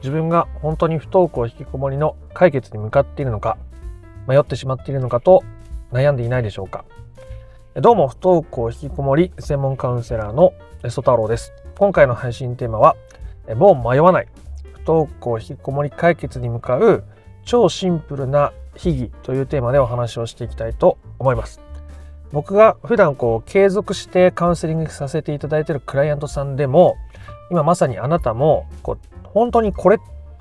自分が本当に不登校引きこもりの解決に向かっているのか迷ってしまっているのかと悩んでいないでしょうか。どうも不登校引きこもり専門カウンセラーの曽太郎です。今回の配信テーマはもう迷わない不登校引きこもり解決に向かう超シンプルな秘技というテーマでお話をしていきたいと思います。僕が普段こう継続してカウンセリングさせていただいているクライアントさんでも今まさにあなたもこう本当にこれっ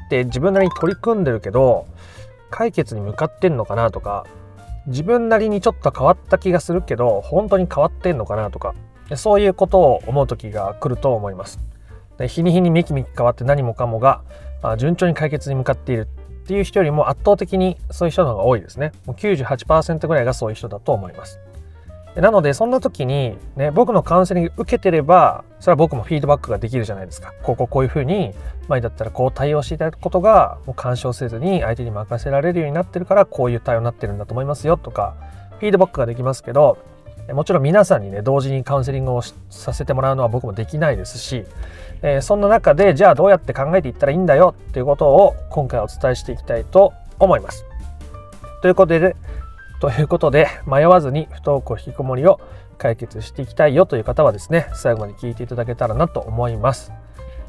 て自分なりに取り組んでるけど解決に向かってんのかなとか自分なりにちょっと変わった気がするけど本当に変わってんのかなとかそういうことを思う時が来ると思います。で日に日にめきめき変わって何もかもが順調に解決に向かっているっていう人よりも圧倒的にそういう人の方が多いですね。もう98%ぐらいがそういう人だと思います。なのでそんな時に、ね、僕のカウンセリング受けてればそれは僕もフィードバックができるじゃないですかこここういうふうに前だったらこう対応していただくことがもう干渉せずに相手に任せられるようになってるからこういう対応になってるんだと思いますよとかフィードバックができますけどもちろん皆さんにね同時にカウンセリングをさせてもらうのは僕もできないですし、えー、そんな中でじゃあどうやって考えていったらいいんだよっていうことを今回お伝えしていきたいと思います。ということでということで迷わずに不登校引きこもりを解決していきたいよという方はですね最後まで聞いていただけたらなと思います。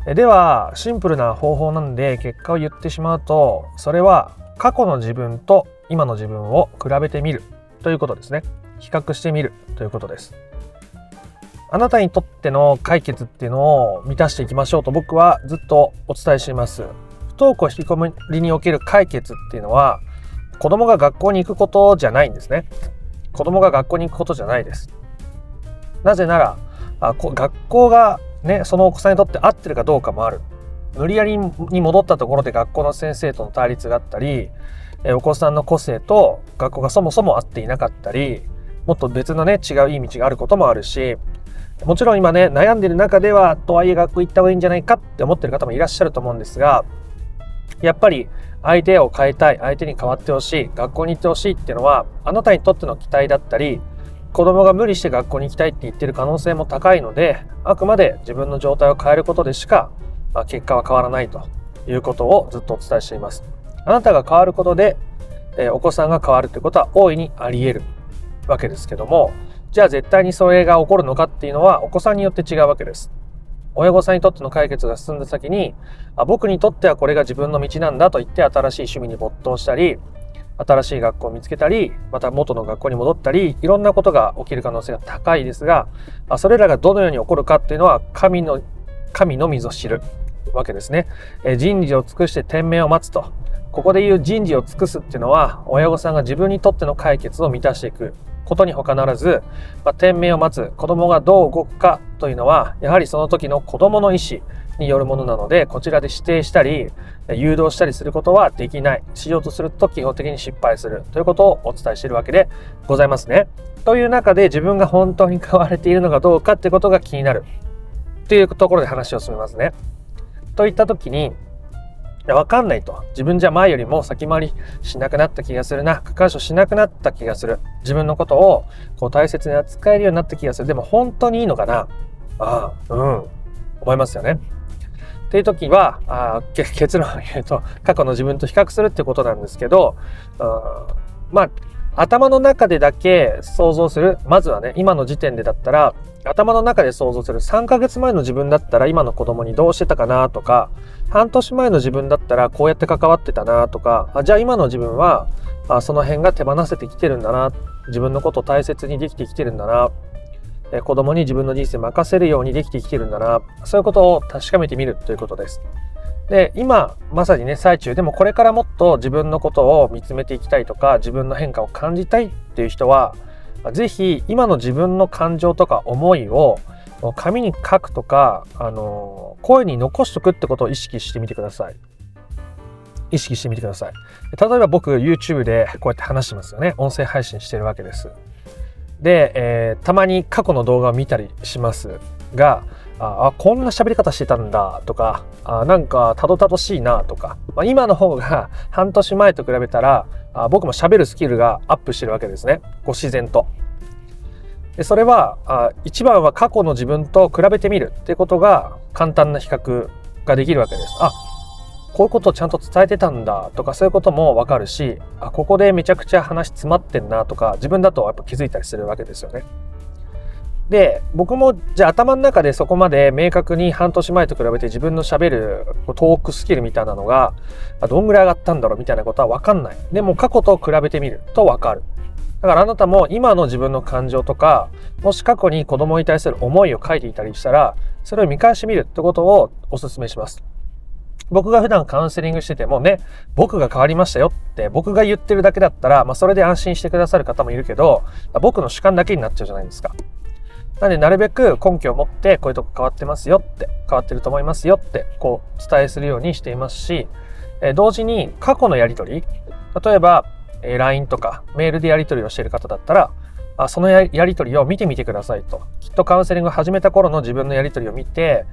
ではシンプルな方法なんで結果を言ってしまうとそれは過去の自分と今の自分を比べてみるということですね。比較してみるということです。あなたにとっての解決っていうのを満たしていきましょうと僕はずっとお伝えしています。不登校引きこもりにおける解決っていうのは子供が学校に行くことじゃないんですね。子供が学校に行くことじゃないです。なぜなら、あこ学校がね、そのお子さんにとって合ってるかどうかもある。無理やりに戻ったところで学校の先生との対立があったり、えお子さんの個性と学校がそもそも合っていなかったり、もっと別のね、違ういい道があることもあるし、もちろん今ね、悩んでる中では、とはいえ学校行った方がいいんじゃないかって思ってる方もいらっしゃると思うんですが、やっぱり相手を変えたい相手に変わってほしい学校に行ってほしいっていうのはあなたにとっての期待だったり子供が無理して学校に行きたいって言ってる可能性も高いのであくまで自分の状態を変えることでしかま結果は変わらないということをずっとお伝えしています。あなたが変わることで、えお子さんが変わるということは大いにあり得るわけですけどもじゃあ絶対にそれが起こるのかっていうのはお子さんによって違うわけです。親御さんにとっての解決が進んだ先にあ僕にとってはこれが自分の道なんだと言って新しい趣味に没頭したり新しい学校を見つけたりまた元の学校に戻ったりいろんなことが起きる可能性が高いですがそれらがどのように起こるかっていうのは神の神のみぞ知るわけですね。え人事を尽くして天命を待つとここで言う人事を尽くすっていうのは親御さんが自分にとっての解決を満たしていくことに他ならず、まあ、天命を待つ子供がどう動くかというのはやはりその時の子供の意思によるものなのでこちらで指定したり誘導したりすることはできないしようとすると基本的に失敗するということをお伝えしているわけでございますね。という中で自分が本当に変われているのかどうかってことが気になるというところで話を進めますね。といった時にやわかんないと。自分じゃ前よりも先回りしなくなった気がするな。区間賞しなくなった気がする。自分のことをこう大切に扱えるようになった気がする。でも本当にいいのかな？ああ、うん。思いますよね。っていう時はあ結論を言うと過去の自分と比較するってことなんですけどあまあ頭の中でだけ想像するまずはね今の時点でだったら頭の中で想像する3ヶ月前の自分だったら今の子供にどうしてたかなとか半年前の自分だったらこうやって関わってたなとかあじゃあ今の自分はあその辺が手放せてきてるんだな自分のことを大切にできてきてるんだなえ子供に自分の人生任せるようにできてきてるんだなそういうことを確かめてみるということです。で今まさにね最中でもこれからもっと自分のことを見つめていきたいとか自分の変化を感じたいっていう人は是非今の自分の感情とか思いを紙に書くとか、あの声に残しとくってことを意識してみてください。意識してみてください。例えば僕 YouTube でこうやって話してますよね。音声配信してるわけです。で、えー、たまに過去の動画を見たりしますが、あこんな喋り方してたんだとかあなんかたどたどしいなとか、まあ、今の方が 半年前と比べたらあ僕も喋るスキルがアップしてるわけですねこう自然と。でそれはあ一番は過去の自分と比べてみるっていうことが簡単な比較ができるわけです。あこういうことをちゃんと伝えてたんだとかそういうこともわかるしあここでめちゃくちゃ話詰まってんなとか自分だとやっぱ気づいたりするわけですよね。で僕もじゃあ頭の中でそこまで明確に半年前と比べて自分のしゃべるトークスキルみたいなのがどんぐらい上がったんだろうみたいなことは分かんない。でも過去と比べてみると分かる。だからあなたも今の自分の感情とかもし過去に子供に対する思いを書いていたりしたらそれを見返してみるってことをお勧めします。僕が普段カウンセリングしててもね僕が変わりましたよって僕が言ってるだけだったら、まあ、それで安心してくださる方もいるけど僕の主観だけになっちゃうじゃないですか。なんで、なるべく根拠を持って、こういうとこ変わってますよって、変わってると思いますよって、こう、伝えするようにしていますし、え同時に過去のやりとり、例えば、え LINE とかメールでやり取りをしている方だったら、あそのやり取りを見てみてくださいと。きっとカウンセリングを始めた頃の自分のやり取りを見て、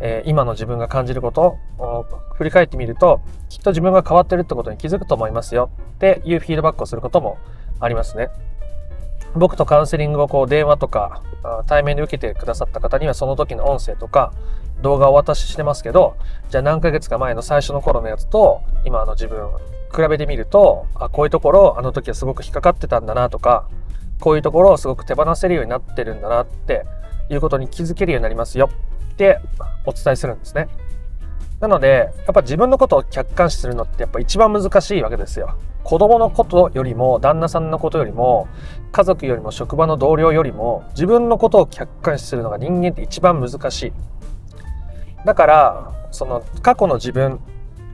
え、今の自分が感じることを振り返ってみると、きっと自分が変わってるってことに気づくと思いますよっていうフィードバックをすることもありますね。僕とカウンセリングをこう電話とか対面で受けてくださった方にはその時の音声とか動画をお渡ししてますけどじゃあ何ヶ月か前の最初の頃のやつと今の自分比べてみるとあこういうところあの時はすごく引っかかってたんだなとかこういうところをすごく手放せるようになってるんだなっていうことに気づけるようになりますよってお伝えするんですね。なのでやっぱ自分のことを客観視するのってやっぱ一番難しいわけですよ。子供のことよりも旦那さんのことよりも家族よりも職場の同僚よりも自分のことを客観視するのが人間って一番難しい。だからその過去の自分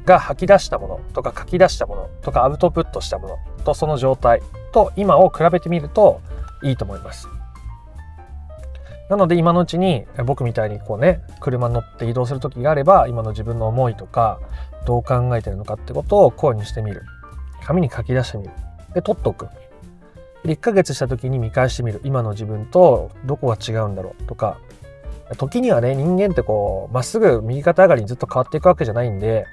が吐き出したものとか書き出したものとかアウトプットしたものとその状態と今を比べてみるといいと思います。なので今のうちに僕みたいにこうね車に乗って移動する時があれば今の自分の思いとかどう考えてるのかってことを声にしてみる。紙に書き出してみる。で、取っておく。で、1ヶ月した時に見返してみる。今の自分とどこが違うんだろうとか。時にはね、人間ってこう、まっすぐ右肩上がりにずっと変わっていくわけじゃないんで、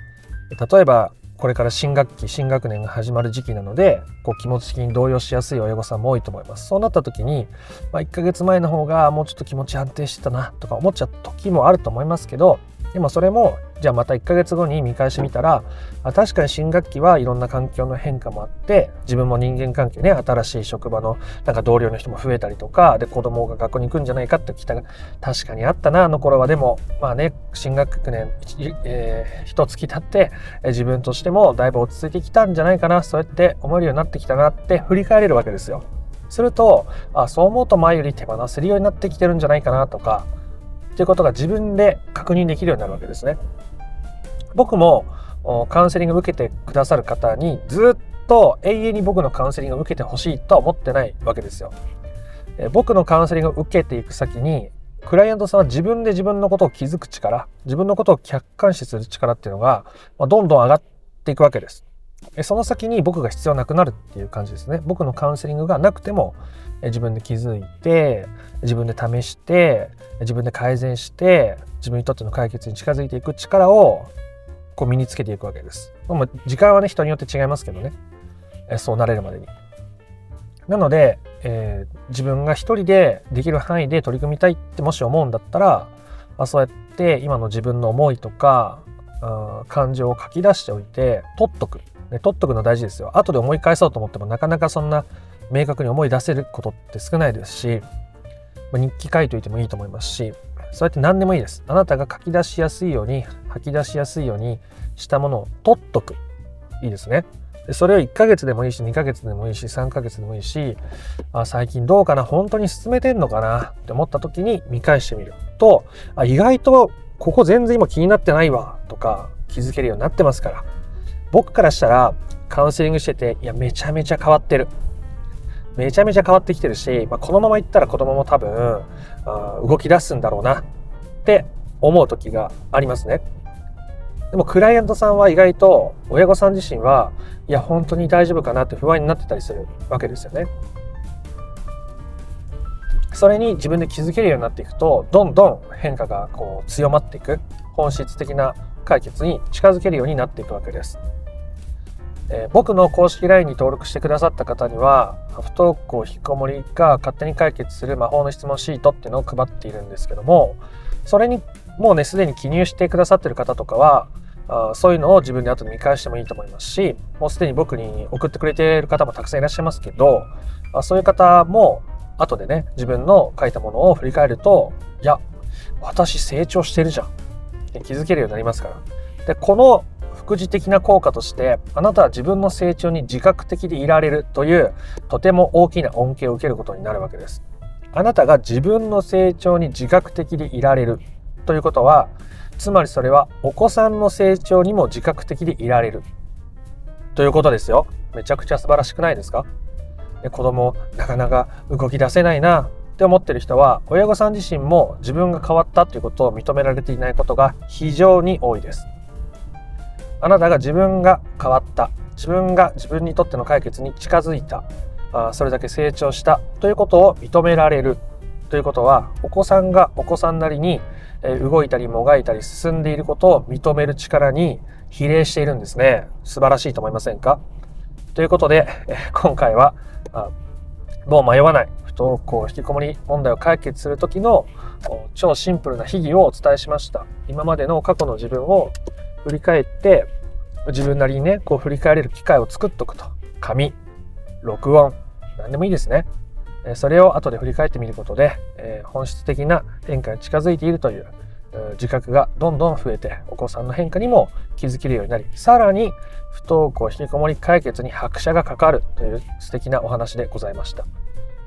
例えば、これから新学期、新学年が始まる時期なので、こう気持ち的に動揺しやすい親御さんも多いと思います。そうなった時に、まあ、1ヶ月前の方がもうちょっと気持ち安定してたなとか思っちゃう時もあると思いますけど、でもそれもじゃあまた1ヶ月後に見返してみたらあ確かに新学期はいろんな環境の変化もあって自分も人間関係ね新しい職場のなんか同僚の人も増えたりとかで子供が学校に行くんじゃないかって期待が確かにあったなあの頃はでもまあね新学年、えー、一月経って自分としてもだいぶ落ち着いてきたんじゃないかなそうやって思えるようになってきたなって振り返れるわけですよ。するとあそう思うと前より手放せるようになってきてるんじゃないかなとかっていうことが自分で確認できるようになるわけですね。僕もカウンセリングを受けてくださる方にずっと永遠に僕のカウンセリングを受けてほしいとは思ってないわけですよ。僕のカウンセリングを受けていく先にクライアントさんは自分で自分のことを気づく力自分のことを客観視する力っていうのがどんどん上がっていくわけです。その先に僕が必要なくなるっていう感じですね。僕のカウンセリングがなくても自分で気づいて自分で試して自分で改善して自分にとっての解決に近づいていく力をこう身につけていくわけです。まあ、時間はね人によって違いますけどねえそうなれるまでに。なので、えー、自分が一人でできる範囲で取り組みたいってもし思うんだったら、まあ、そうやって今の自分の思いとかうん感情を書き出しておいて取っとく、ね、取っとくの大事ですよ後で思い返そうと思ってもなかなかそんな明確に思い出せることって少ないですし、まあ、日記書いといてもいいと思いますしそうやって何でもいいです。あなたが書き出しやすいように吐き出しやすいようにしたものを取っとく。いいですね。でそれを1ヶ月でもいいし2ヶ月でもいいし3ヶ月でもいいしあ最近どうかな？本当に進めてんのかな？って思った時に見返してみるとあ意外とここ全然今気になってないわとか気づけるようになってますから。僕からしたらカウンセリングしてていやめちゃめちゃ変わってる。めちゃめちゃ変わってきてるし、まあ、このままいったら子供も多分動き出すんだろうなって思う時がありますね。でもクライアントさんは意外と親御さん自身はいや本当に大丈夫かなって不安になってたりするわけですよね。それに自分で気づけるようになっていくとどんどん変化がこう強まっていく本質的な解決に近づけるようになっていくわけです。えー、僕の公式 LINE に登録してくださった方には不登校引きこもりが勝手に解決する魔法の質問シートっていうのを配っているんですけどもそれにもうねすでに記入してくださってる方とかはあそういうのを自分で後で見返してもいいと思いますしもうすでに僕に送ってくれている方もたくさんいらっしゃいますけどあそういう方も後でね自分の書いたものを振り返るといや私成長してるじゃんって気づけるようになりますから。でこの副次的な効果としてあなたは自分の成長に自覚的でいられるというとても大きな恩恵を受けることになるわけです。あなたが自分の成長に自覚的でいられるということはつまりそれはお子さんの成長にも自覚的でいられる。ということですよ。めちゃくちゃ素晴らしくないですか？で子供なかなか動き出せないな。って思ってる人は親御さん自身も自分が変わったということを認められていないことが非常に多いです。あなたが自分が変わった。自分が自分にとっての解決に近づいた。あそれだけ成長した。ということを認められる。ということはお子さんがお子さんなりに動いたりもがいたり進んでいることを認める力に比例しているんですね。素晴らしいと思いませんか？ということで今回はもう迷わない。不登校引きこもり問題を解決する時の超シンプルな秘技をお伝えしました。今までの過去の自分を振り返って自分なりにねこう振り返れる機会を作っとくと紙録音何でもいいですねそれを後で振り返ってみることで本質的な変化に近づいているという自覚がどんどん増えてお子さんの変化にも気づけるようになりさらに不登校引きこもり解決に拍車がかかるという素敵なお話でございました。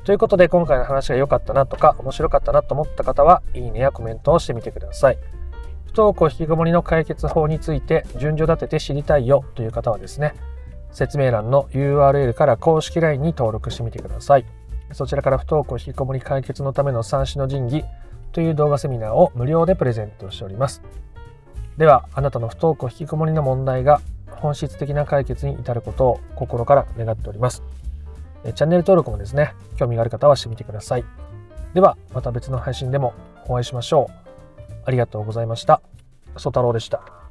ということで今回の話が良かったなとか面白かったなと思った方はいいねやコメントをしてみてください。不登校引きこもりの解決法について順序立てて知りたいよという方はですね説明欄の URL から公式 LINE に登録してみてください。そちらから不登校引きこもり解決のための三種の神器という動画セミナーを無料でプレゼントしております。では、あなたの不登校引きこもりの問題が本質的な解決に至ることを心から願っております。チャンネル登録もですね、興味がある方はしてみてください。では、また別の配信でもお会いしましょう。ありがとうございました。ソ太郎でした。